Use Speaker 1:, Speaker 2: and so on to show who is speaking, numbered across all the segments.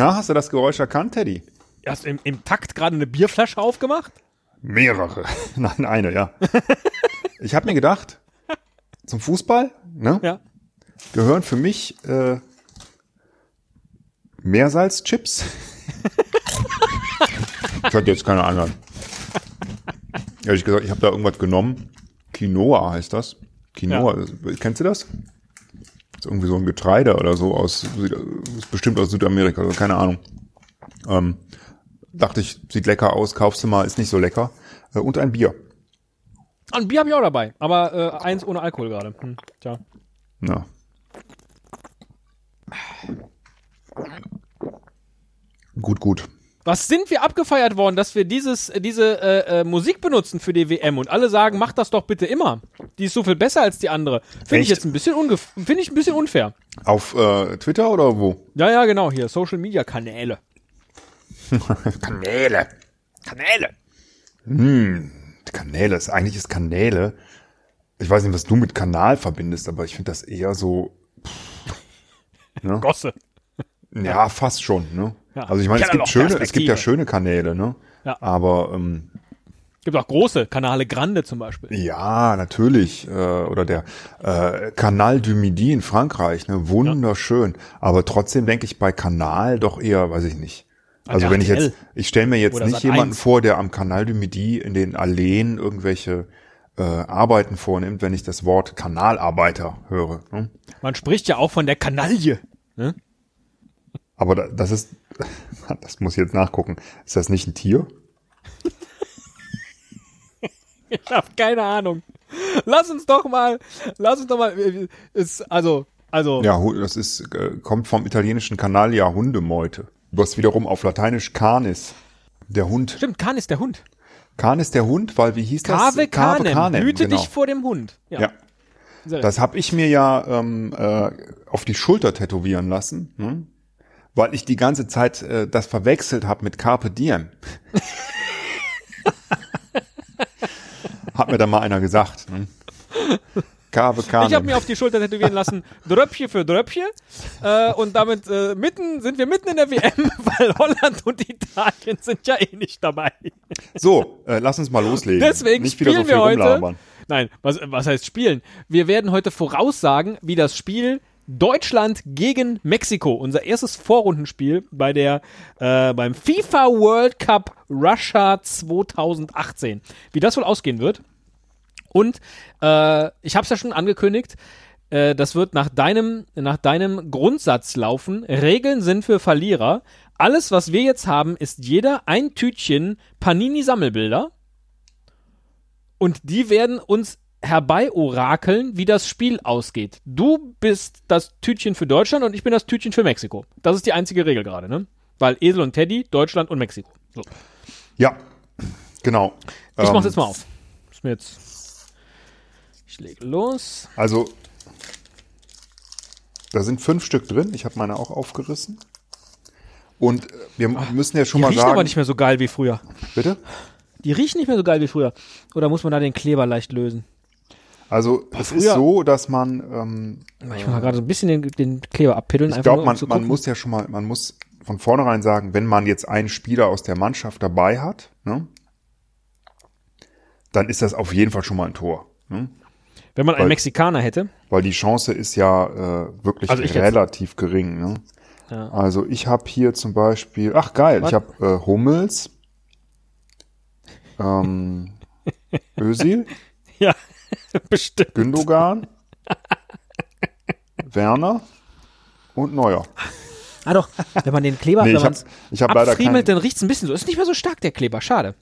Speaker 1: Na, hast du das Geräusch erkannt, Teddy?
Speaker 2: Hast du im, im Takt gerade eine Bierflasche aufgemacht?
Speaker 1: Mehrere. Nein, eine, ja. ich habe mir gedacht, zum Fußball ne,
Speaker 2: Ja.
Speaker 1: gehören für mich äh, Meersalzchips. ich hatte jetzt keine anderen. Ehrlich gesagt, ich habe da irgendwas genommen. Quinoa heißt das. Quinoa, kennst du das? Ist irgendwie so ein Getreide oder so aus, ist bestimmt aus Südamerika, also keine Ahnung. Ähm, dachte ich, sieht lecker aus, kaufst du mal, ist nicht so lecker. Äh, und ein Bier.
Speaker 2: Ein Bier habe ich auch dabei, aber äh, eins ohne Alkohol gerade. Hm, tja.
Speaker 1: Ja. Gut, gut.
Speaker 2: Was sind wir abgefeiert worden, dass wir dieses, äh, diese äh, äh, Musik benutzen für die WM und alle sagen, mach das doch bitte immer. Die ist so viel besser als die andere. Finde ich jetzt ein bisschen ungef finde ich ein bisschen unfair.
Speaker 1: Auf äh, Twitter oder wo?
Speaker 2: Ja, ja, genau, hier, Social Media Kanäle.
Speaker 1: Kanäle.
Speaker 2: Kanäle.
Speaker 1: Kanäle, ist, eigentlich ist Kanäle. Ich weiß nicht, was du mit Kanal verbindest, aber ich finde das eher so.
Speaker 2: Gosse.
Speaker 1: Ja, fast schon, ne?
Speaker 2: Ja.
Speaker 1: Also ich meine, es gibt schöne, es gibt ja schöne Kanäle, ne?
Speaker 2: Ja.
Speaker 1: Aber ähm,
Speaker 2: Gibt auch große Kanale Grande zum Beispiel.
Speaker 1: ja, natürlich. Äh, oder der äh, Canal du Midi in Frankreich, ne? Wunderschön. Aber trotzdem denke ich bei Kanal doch eher, weiß ich nicht. Also wenn ich jetzt, ich stelle mir jetzt nicht
Speaker 2: Sat.1.
Speaker 1: jemanden vor, der am Canal du Midi in den Alleen irgendwelche äh, Arbeiten vornimmt, wenn ich das Wort Kanalarbeiter höre. Ne?
Speaker 2: Man spricht ja auch von der Kanaille. Ne?
Speaker 1: Aber da, das ist, das muss ich jetzt nachgucken. Ist das nicht ein Tier?
Speaker 2: Ich habe keine Ahnung. Lass uns doch mal, lass uns doch mal, ist, also, also,
Speaker 1: Ja, das ist, äh, kommt vom italienischen Canalia Hundemeute. Was wiederum auf Lateinisch Canis, der Hund.
Speaker 2: stimmt, Kahn ist der Hund.
Speaker 1: Canis der Hund, weil wie hieß
Speaker 2: Kave
Speaker 1: das? Cave
Speaker 2: Kanem, hüte
Speaker 1: genau.
Speaker 2: dich vor dem Hund.
Speaker 1: Ja.
Speaker 2: Sehr
Speaker 1: Das habe ich mir ja ähm, äh, auf die Schulter tätowieren lassen, ne? Weil ich die ganze Zeit äh, das verwechselt habe mit Carpe Diem. Hat mir da mal einer gesagt. Ne? Canem.
Speaker 2: Ich habe mir auf die Schulter tätowieren lassen, Dröppchen für Dröppchen. Äh, und damit äh, mitten sind wir mitten in der WM, weil Holland und Italien sind ja eh nicht dabei.
Speaker 1: so, äh, lass uns mal loslegen.
Speaker 2: Deswegen
Speaker 1: Nicht
Speaker 2: spielen
Speaker 1: so
Speaker 2: wir heute.
Speaker 1: rumlabern.
Speaker 2: Nein, was, was heißt spielen? Wir werden heute voraussagen, wie das Spiel Deutschland gegen Mexiko, unser erstes Vorrundenspiel bei der äh, beim FIFA World Cup Russia 2018, wie das wohl ausgehen wird. Und äh, ich habe es ja schon angekündigt, äh, das wird nach deinem, nach deinem Grundsatz laufen. Regeln sind für Verlierer. Alles, was wir jetzt haben, ist jeder ein Tütchen Panini-Sammelbilder. Und die werden uns herbei orakeln, wie das Spiel ausgeht. Du bist das Tütchen für Deutschland und ich bin das Tütchen für Mexiko. Das ist die einzige Regel gerade, ne? Weil Esel und Teddy, Deutschland und Mexiko. So.
Speaker 1: Ja, genau.
Speaker 2: Ich
Speaker 1: Ähm,
Speaker 2: mach's jetzt mal auf. Ist mir jetzt. Ich lege los.
Speaker 1: Also, da sind fünf Stück drin. Ich habe meine auch aufgerissen. Und äh, wir müssen ja schon
Speaker 2: Die
Speaker 1: mal
Speaker 2: riechen
Speaker 1: sagen.
Speaker 2: aber nicht mehr so geil wie früher.
Speaker 1: bitte?
Speaker 2: Die riechen nicht mehr so geil wie früher. Oder muss man da den Kleber leicht lösen?
Speaker 1: Also, es ist so, dass man, ähm,
Speaker 2: Ich muss mal gerade so ein bisschen den, den Kleber abpiddeln.
Speaker 1: ich glaube,
Speaker 2: nur, um
Speaker 1: man, man muss ja schon mal, man muss von vornherein sagen, wenn man jetzt einen Spieler aus der Mannschaft dabei hat, ne, dann ist das auf jeden Fall schon mal ein Tor. Ne?
Speaker 2: Wenn man einen
Speaker 1: weil-
Speaker 2: Mexikaner hätte.
Speaker 1: Weil die Chance ist ja äh, wirklich
Speaker 2: Also
Speaker 1: relativ gering. Ne?
Speaker 2: Ja.
Speaker 1: Also ich habe hier zum Beispiel, ach geil, ich habe äh, Hummels, ähm, Özil,
Speaker 2: Ja, bestimmt.
Speaker 1: Gündogan, Werner und Neuer.
Speaker 2: Ah doch, wenn man den Kleber
Speaker 1: Nee,
Speaker 2: wenn
Speaker 1: ich hab-
Speaker 2: man's
Speaker 1: ich hab leider
Speaker 2: abfriemelt, dann riecht's ein bisschen so. Ist nicht mehr so stark, der Kleber. Schade.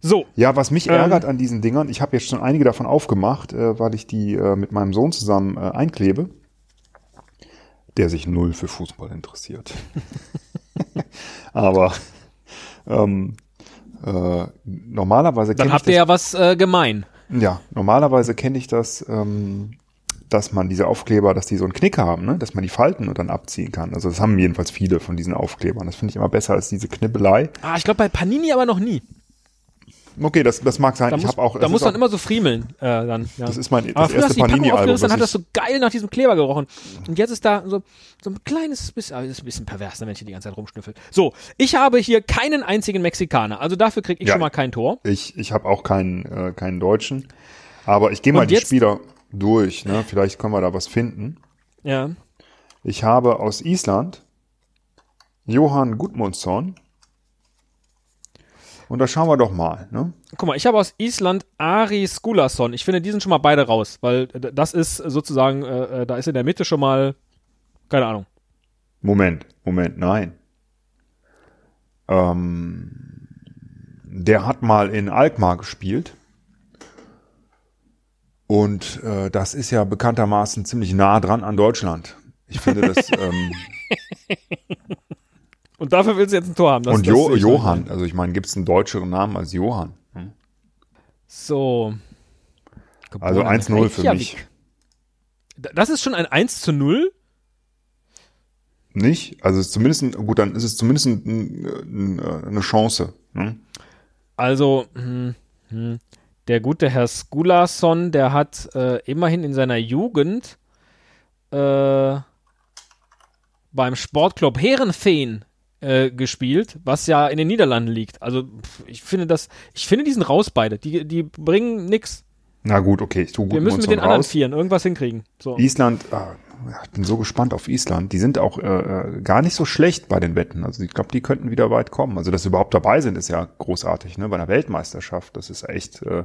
Speaker 2: So,
Speaker 1: Ja, was mich
Speaker 2: Ähm.
Speaker 1: ärgert an diesen Dingern, ich habe jetzt schon einige davon aufgemacht, äh, weil ich die äh, mit meinem Sohn zusammen äh, einklebe, der sich null für Fußball interessiert. Aber ähm, äh, normalerweise
Speaker 2: dann habt ihr ja was äh, gemein.
Speaker 1: Ja, normalerweise kenne ich das, ähm, dass man diese Aufkleber, dass die so einen Knick haben, ne? dass man die falten und dann abziehen kann. Also das haben jedenfalls viele von diesen Aufklebern. Das finde ich immer besser als diese Knibbelei.
Speaker 2: Ah, ich glaube bei Panini aber noch nie.
Speaker 1: Okay, das, das mag sein.
Speaker 2: Da
Speaker 1: ich
Speaker 2: muss,
Speaker 1: habe auch.
Speaker 2: da muss man immer so friemeln. Äh, dann, ja.
Speaker 1: Das ist mein
Speaker 2: Aber
Speaker 1: das
Speaker 2: hast
Speaker 1: erste Panini-Album.
Speaker 2: dann hat das so geil nach diesem Kleber gerochen. Und jetzt ist da so, so ein kleines bisschen, aber das ist ein bisschen pervers, ne, wenn ich hier die ganze Zeit rumschnüffel. So, ich habe hier keinen einzigen Mexikaner. Also dafür kriege ich
Speaker 1: Ja.
Speaker 2: schon mal kein Tor.
Speaker 1: Ich, ich habe auch keinen, äh, keinen Deutschen. Aber ich gehe mal die Spieler durch. Ne? Vielleicht können wir da was finden.
Speaker 2: Ja.
Speaker 1: Ich habe aus Island Johann Gudmundsson. Und da schauen wir doch mal. Ne?
Speaker 2: Guck mal, ich habe aus Island Ari Skulason. Ich finde, die sind schon mal beide raus, weil äh, das ist sozusagen, äh, äh, da ist in der Mitte schon mal, keine Ahnung.
Speaker 1: Moment, Moment, nein. Ähm, der hat mal in Alkmaar gespielt. Und äh, das ist ja bekanntermaßen ziemlich nah dran an Deutschland. Ich finde das. ähm,
Speaker 2: Und dafür willst du jetzt ein Tor haben. Das,
Speaker 1: und jo Johann, also ich meine, gibt es einen deutscheren Namen als Johann? Hm?
Speaker 2: So.
Speaker 1: Also
Speaker 2: Geboren in
Speaker 1: 1-0 für mich.
Speaker 2: Das ist schon ein 1 zu 0?
Speaker 1: Nicht? Also ist zumindest, ein, gut, dann ist es zumindest ein, ein, äh, eine Chance. Ne?
Speaker 2: Also, hm, hm. der gute Herr Skulason, der hat äh, immerhin in seiner Jugend äh, beim Sportclub Herenveen äh, gespielt, was ja in den Niederlanden liegt. Also, ich finde das, ich finde, die sind raus beide. Die, die bringen nix.
Speaker 1: Na gut, okay, ich tue gut
Speaker 2: Wir müssen mit den anderen Vieren irgendwas hinkriegen. So.
Speaker 1: Island, ah, ich bin so gespannt auf Island. Die sind auch äh, äh, gar nicht so schlecht bei den Wetten. Also ich glaube, die könnten wieder weit kommen. Also dass sie überhaupt dabei sind, ist ja großartig, ne? Bei einer Weltmeisterschaft. Das ist echt. Äh,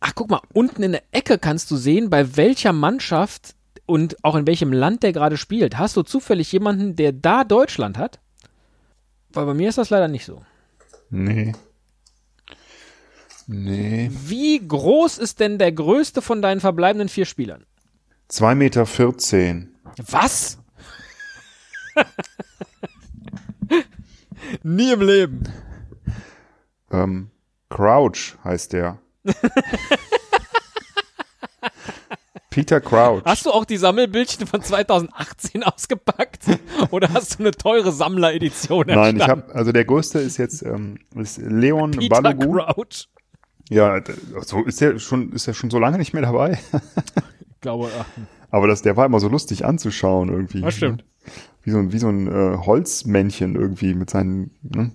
Speaker 2: Ach, guck mal, unten in der Ecke kannst du sehen, bei welcher Mannschaft und auch in welchem Land der gerade spielt. Hast du zufällig jemanden, der da Deutschland hat? Weil bei mir ist das leider nicht so.
Speaker 1: nee. Nee.
Speaker 2: Wie groß ist denn der größte von deinen verbleibenden vier Spielern?
Speaker 1: 2,14 Meter. 14.
Speaker 2: Was? Nie im Leben.
Speaker 1: Ähm, Crouch heißt der. Peter Crouch.
Speaker 2: Hast du auch die Sammelbildchen von 2018 ausgepackt? Oder hast du eine teure Sammleredition
Speaker 1: Nein, ich habe, also der größte ist jetzt ähm, ist Leon
Speaker 2: Peter
Speaker 1: Balogun.
Speaker 2: Crouch.
Speaker 1: Ja, so ist der schon, ist er schon so lange nicht mehr dabei.
Speaker 2: Ich glaube, ach,
Speaker 1: Aber das, der war immer so lustig anzuschauen irgendwie.
Speaker 2: das stimmt.
Speaker 1: Wie so ein, wie so ein äh, Holzmännchen irgendwie mit seinen, ne?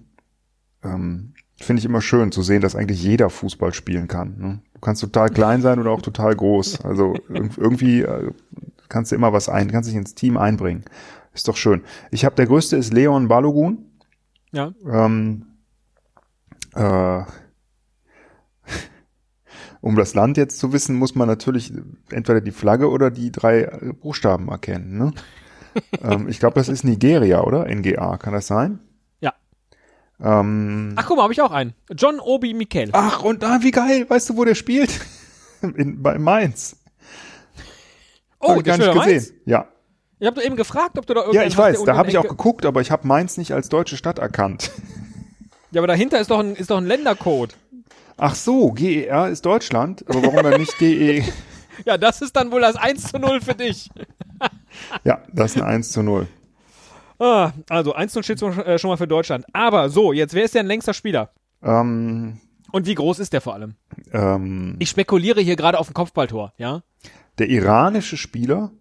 Speaker 1: ähm, finde ich immer schön zu sehen, dass eigentlich jeder Fußball spielen kann. Ne? Du kannst total klein sein oder auch total groß. Also irg- irgendwie äh, kannst du immer was ein, kannst dich ins Team einbringen. Ist doch schön. Ich habe der größte ist Leon Balogun.
Speaker 2: Ja.
Speaker 1: Ähm, äh, um das Land jetzt zu wissen, muss man natürlich entweder die Flagge oder die drei Buchstaben erkennen. Ne? ähm, ich glaube, das ist Nigeria, oder? NGA, kann das sein?
Speaker 2: Ja.
Speaker 1: Ähm,
Speaker 2: Ach, guck mal, habe ich auch einen. John Obi Mikel.
Speaker 1: ach, und ah, wie geil, weißt du, wo der spielt? In, bei Mainz.
Speaker 2: oh,
Speaker 1: Hab ich gar nicht gesehen.
Speaker 2: Mainz?
Speaker 1: Ja.
Speaker 2: Ich habe eben gefragt, ob du da
Speaker 1: Ja,
Speaker 2: irgendeinen
Speaker 1: ich weiß, da habe ich auch geguckt, aber ich habe Mainz nicht als deutsche Stadt erkannt.
Speaker 2: Ja, aber dahinter ist doch ein, ist doch ein Ländercode.
Speaker 1: Ach so, GER ist Deutschland, aber warum dann nicht E? DE?
Speaker 2: Ja, das ist dann wohl das 1 zu 0 für dich.
Speaker 1: Ja, das ist ein 1 zu 0.
Speaker 2: Ah, also 1 zu 0 steht schon, äh, schon mal für Deutschland. Aber so, jetzt wer ist der längster Spieler?
Speaker 1: Ähm,
Speaker 2: Und wie groß ist der vor allem?
Speaker 1: ähm,
Speaker 2: Ich spekuliere hier gerade auf ein Kopfballtor, ja?
Speaker 1: der iranische Spieler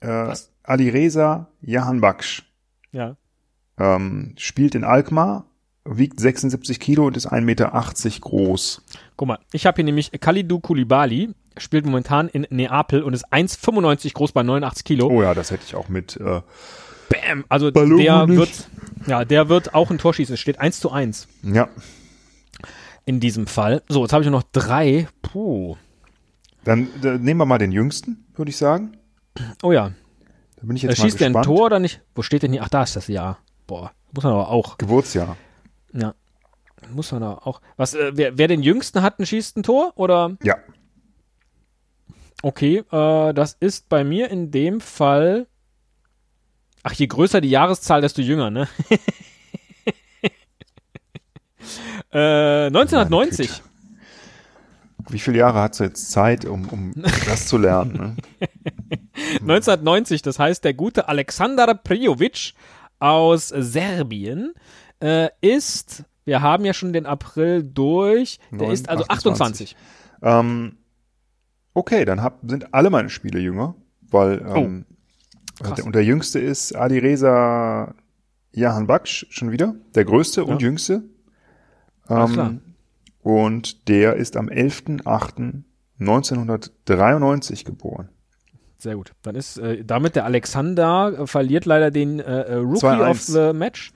Speaker 1: äh,
Speaker 2: Was?
Speaker 1: Alireza Jahanbakhsh
Speaker 2: Ja.
Speaker 1: ähm, spielt in Alkmaar, wiegt 76 Kilo und ist 1,80 Meter groß.
Speaker 2: Guck mal, ich habe hier nämlich Khalidou Koulibaly, spielt momentan in Neapel und ist 1,95 groß bei 89 Kilo.
Speaker 1: Oh ja, das hätte ich auch mit. Äh,
Speaker 2: Bam! Also
Speaker 1: Ballon
Speaker 2: der
Speaker 1: nicht.
Speaker 2: wird, ja, der wird auch ein Tor schießen. Es steht 1 zu 1
Speaker 1: ja,
Speaker 2: in diesem Fall. So, jetzt habe ich nur noch drei. Puh.
Speaker 1: dann äh, nehmen wir mal den jüngsten, würde ich sagen.
Speaker 2: Oh ja.
Speaker 1: Da bin ich
Speaker 2: Äh,
Speaker 1: jetzt mal
Speaker 2: schießt der ein
Speaker 1: gespannt.
Speaker 2: Tor oder nicht? Wo steht denn hier? Ach, da ist das Jahr. Boah, muss man aber auch.
Speaker 1: Geburtsjahr.
Speaker 2: Ja. Muss man da auch. Was, äh, wer, wer den jüngsten hat, ein schießt ein Tor? Oder?
Speaker 1: Ja.
Speaker 2: Okay, äh, das ist bei mir in dem Fall. Ach, je größer die Jahreszahl, desto jünger, ne? äh, 1990.
Speaker 1: Meine Wie viele Jahre hast du jetzt Zeit, um, um das zu lernen? Ne?
Speaker 2: 1990, das heißt, der gute Alexander Prijovic aus Serbien äh, ist, wir haben ja schon den April durch, der
Speaker 1: Neun-
Speaker 2: ist also 28.
Speaker 1: 28. Ähm, okay, dann hab, sind alle meine Spiele jünger, weil ähm,
Speaker 2: Oh,
Speaker 1: der, und der jüngste ist Adireza Jahan Baksh schon wieder, der größte und
Speaker 2: Ja.
Speaker 1: jüngste.
Speaker 2: Ach,
Speaker 1: Ähm, und der ist am 11.08.1993 geboren.
Speaker 2: Sehr gut. Dann ist äh, damit der Alexander äh, verliert leider den äh, äh, Rookie
Speaker 1: 2-1.
Speaker 2: of the Match.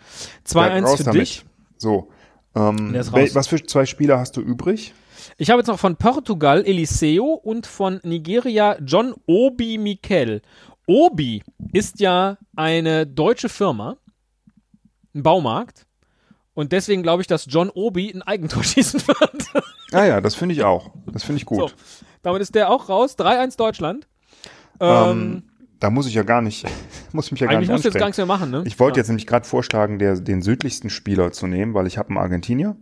Speaker 1: Ja,
Speaker 2: 2-1
Speaker 1: raus
Speaker 2: für
Speaker 1: damit.
Speaker 2: dich.
Speaker 1: So. Ähm, was für zwei Spieler hast du übrig?
Speaker 2: Ich habe jetzt noch von Portugal Eliseo und von Nigeria John Obi Mikel. Obi ist ja eine deutsche Firma, ein Baumarkt. Und deswegen glaube ich, dass John Obi ein Eigentor schießen wird.
Speaker 1: Ah ja, das finde ich auch. Das finde ich gut.
Speaker 2: So, damit ist der auch raus. 3-1 Deutschland.
Speaker 1: Ähm,
Speaker 2: Ähm,
Speaker 1: da muss ich ja gar nicht, muss mich ja gar nicht
Speaker 2: musst jetzt gar nichts mehr machen, ne?
Speaker 1: Ich wollte
Speaker 2: ja.
Speaker 1: jetzt nämlich gerade vorschlagen, der, den südlichsten Spieler zu nehmen, weil ich habe einen Argentinier.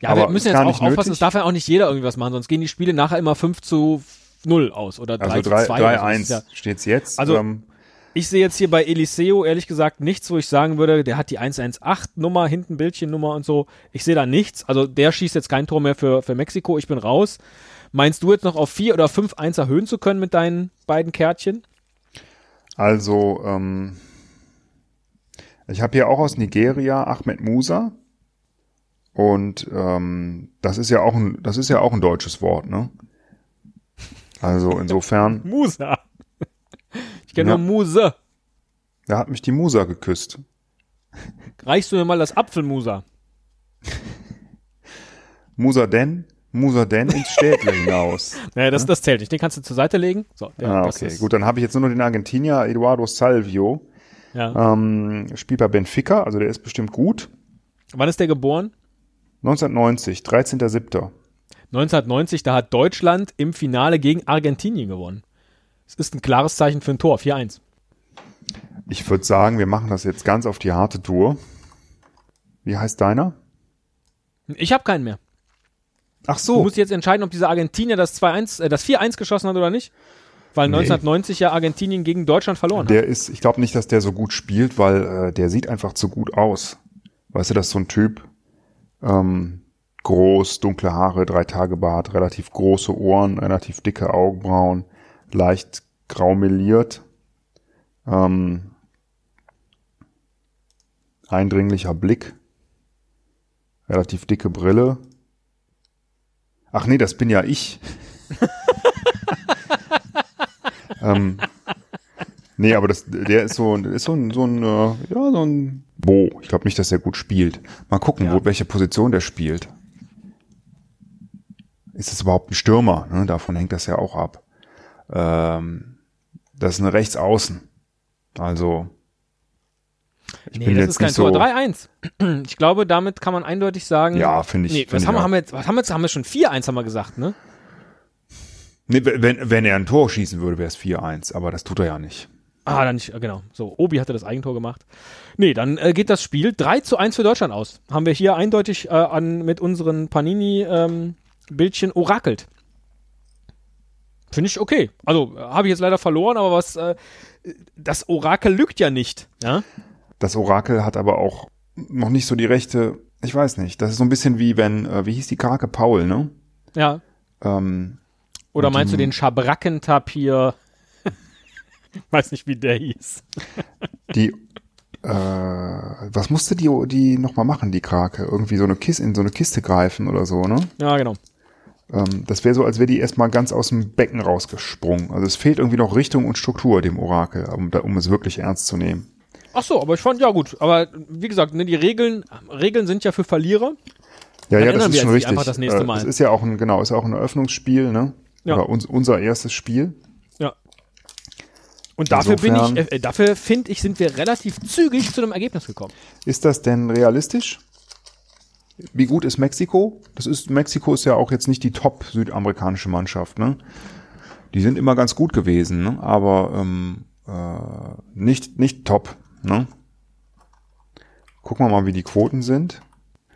Speaker 2: Ja, wir
Speaker 1: aber
Speaker 2: müssen
Speaker 1: ist
Speaker 2: jetzt auch
Speaker 1: nicht
Speaker 2: aufpassen,
Speaker 1: nötig.
Speaker 2: es darf ja auch nicht jeder irgendwie was machen, sonst gehen die Spiele nachher immer 5 zu 0 aus oder 3
Speaker 1: Also
Speaker 2: zu
Speaker 1: 3
Speaker 2: 2. oder so. Das
Speaker 1: 3-1
Speaker 2: ist ja-
Speaker 1: steht's jetzt.
Speaker 2: Also-
Speaker 1: ähm,
Speaker 2: Ich sehe jetzt hier bei Eliseo ehrlich gesagt nichts, wo ich sagen würde, der hat die 118-Nummer, hinten Bildchennummer und so. Ich sehe da nichts. Also der schießt jetzt kein Tor mehr für, für Mexiko. Ich bin raus. Meinst du jetzt noch auf 4 oder 5-1 erhöhen zu können mit deinen beiden Kärtchen?
Speaker 1: also, ähm, ich habe hier auch aus Nigeria Ahmed Musa. Und ähm, das ist ja auch ein, das ist ja auch ein deutsches Wort, ne? Also insofern,
Speaker 2: Musa. Ich kenne
Speaker 1: Ja.
Speaker 2: nur Muse.
Speaker 1: da hat mich die Musa geküsst.
Speaker 2: Reichst du mir mal das Apfelmusa?
Speaker 1: Musa denn, Musa denn ins Städtle hinaus.
Speaker 2: Naja, das, das zählt nicht. Den kannst du zur Seite legen. So, der,
Speaker 1: ah, okay, gut, dann habe ich jetzt nur noch den Argentinier Eduardo Salvio.
Speaker 2: Ja.
Speaker 1: Ähm, spielt bei Benfica, also der ist bestimmt gut.
Speaker 2: Wann ist der geboren?
Speaker 1: 1990, 13.07.
Speaker 2: 1990, da hat Deutschland im Finale gegen Argentinien gewonnen. Es ist ein klares Zeichen für ein Tor, 4-1.
Speaker 1: Ich würde sagen, wir machen das jetzt ganz auf die harte Tour. Wie heißt deiner?
Speaker 2: Ich habe keinen mehr.
Speaker 1: Ach
Speaker 2: Du
Speaker 1: so.
Speaker 2: musst jetzt entscheiden, ob dieser Argentinier das 2-1, äh, das 4-1 geschossen hat oder nicht. Weil
Speaker 1: Nee.
Speaker 2: 1990 ja Argentinien gegen Deutschland verloren hat.
Speaker 1: Der ist, ich glaube nicht, dass der so gut spielt, weil äh, der sieht einfach zu gut aus. Weißt du, das ist so ein Typ, ähm, groß, dunkle Haare, drei Tage Bart, relativ große Ohren, relativ dicke Augenbrauen, leicht grau meliert, ähm, eindringlicher Blick, relativ dicke Brille. Ach nee, das bin ja ich. ähm, nee, aber das, der ist so, ist so ein, so ein, äh, ja, so ein Bo. Ich glaube nicht, dass er gut spielt. Mal gucken,
Speaker 2: Ja.
Speaker 1: wo, welche Position der spielt. Ist es überhaupt ein Stürmer? Ne? Davon hängt das ja auch ab. Ähm, das ist eine Rechtsaußen. Also, ich
Speaker 2: nee,
Speaker 1: bin
Speaker 2: das
Speaker 1: jetzt
Speaker 2: ist kein Tor.
Speaker 1: so.
Speaker 2: 3-1. Ich glaube, damit kann man eindeutig sagen.
Speaker 1: Ja, finde ich-
Speaker 2: Nee,
Speaker 1: finde
Speaker 2: was
Speaker 1: ich
Speaker 2: haben wir, haben wir jetzt, was haben wir jetzt, haben wir schon 4-1 haben wir gesagt, ne?
Speaker 1: Nee, wenn, wenn er ein Tor schießen würde, wäre es 4-1, aber das tut er ja nicht.
Speaker 2: Ah, dann nicht, genau. So, Obi hatte das Eigentor gemacht. Nee, dann äh, geht das Spiel 3 zu 1 für Deutschland aus. Haben wir hier eindeutig äh, an, mit unseren Panini-Bildchen orakelt. Finde ich okay. Also, habe ich jetzt leider verloren, aber was, äh, das Orakel lügt ja nicht. Ja?
Speaker 1: Das Orakel hat aber auch noch nicht so die rechte, ich weiß nicht, das ist so ein bisschen wie wenn, äh, wie hieß die Krake Paul, ne?
Speaker 2: Ja.
Speaker 1: Ähm,
Speaker 2: Oder meinst du
Speaker 1: die-
Speaker 2: den Schabrackentapir? Weiß nicht, wie der hieß.
Speaker 1: die, äh, was musste die, die nochmal machen, die Krake? Irgendwie so eine Kiste, in so eine Kiste greifen oder so, ne?
Speaker 2: Ja, genau.
Speaker 1: Ähm, das wäre so, als wäre die erstmal ganz aus dem Becken rausgesprungen. Also es fehlt irgendwie noch Richtung und Struktur dem Orakel, um, um es wirklich ernst zu nehmen.
Speaker 2: Ach so, aber ich fand, ja gut. Aber wie gesagt, ne, die Regeln, Regeln sind ja für Verlierer.
Speaker 1: Ja,
Speaker 2: Dann
Speaker 1: ja, das ist schon richtig.
Speaker 2: einfach das nächste
Speaker 1: Äh,
Speaker 2: Mal.
Speaker 1: Es ist ja auch ein, genau, ist auch ein Eröffnungsspiel, ne?
Speaker 2: Ja.
Speaker 1: Oder uns, unser erstes Spiel.
Speaker 2: Ja. Und dafür bin
Speaker 1: Insofern-
Speaker 2: ich, äh, dafür finde ich, sind wir relativ zügig zu einem Ergebnis gekommen.
Speaker 1: Ist das denn realistisch? Wie gut ist Mexiko? Das ist, Mexiko ist ja auch jetzt nicht die top südamerikanische Mannschaft, ne? Die sind immer ganz gut gewesen, ne? aber ähm, äh, nicht, nicht top, ne? Gucken wir mal, wie die Quoten sind.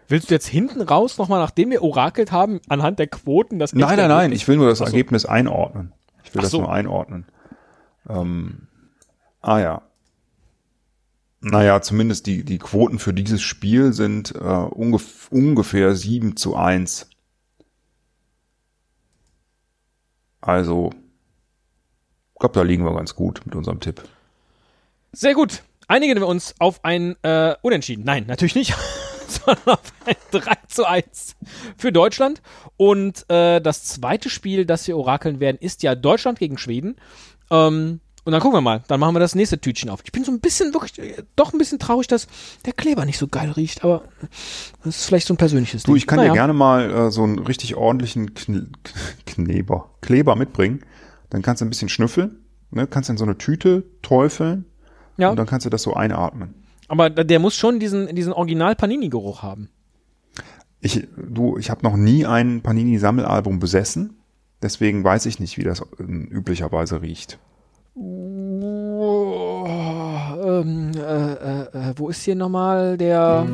Speaker 2: Willst du jetzt hinten raus nochmal, nachdem wir orakelt haben, anhand der Quoten das
Speaker 1: Nein, nein, nein, ich will nur das
Speaker 2: so.
Speaker 1: Ergebnis einordnen. Ich will
Speaker 2: Ach
Speaker 1: das
Speaker 2: so.
Speaker 1: nur einordnen. Ähm, ah ja. Naja, zumindest die, die Quoten für dieses Spiel sind äh, ungef ungefähr 7 zu 1. Also, ich glaube, da liegen wir ganz gut mit unserem Tipp.
Speaker 2: Sehr gut. Einigen wir uns auf ein äh, Unentschieden. Nein, natürlich nicht. sondern auf ein 3 zu 1 für Deutschland. Und äh, das zweite Spiel, das wir orakeln werden, ist ja Deutschland gegen Schweden. Ähm, und dann gucken wir mal. Dann machen wir das nächste Tütchen auf. Ich bin so ein bisschen wirklich, äh, doch ein bisschen traurig, dass der Kleber nicht so geil riecht. Aber das ist vielleicht so ein persönliches
Speaker 1: Du, ich kann
Speaker 2: Naja.
Speaker 1: dir gerne mal äh, so einen richtig ordentlichen Kn Kneber, Kleber mitbringen. Dann kannst du ein bisschen schnüffeln, ne? kannst in so eine Tüte träufeln
Speaker 2: Ja,
Speaker 1: und dann kannst du das so einatmen.
Speaker 2: aber der muss schon diesen, diesen Original-Panini-Geruch haben.
Speaker 1: Ich, du, ich habe noch nie ein Panini-Sammelalbum besessen, deswegen weiß ich nicht, wie das äh, üblicherweise riecht.
Speaker 2: Oh, ähm, äh, äh, äh, wo ist hier nochmal der.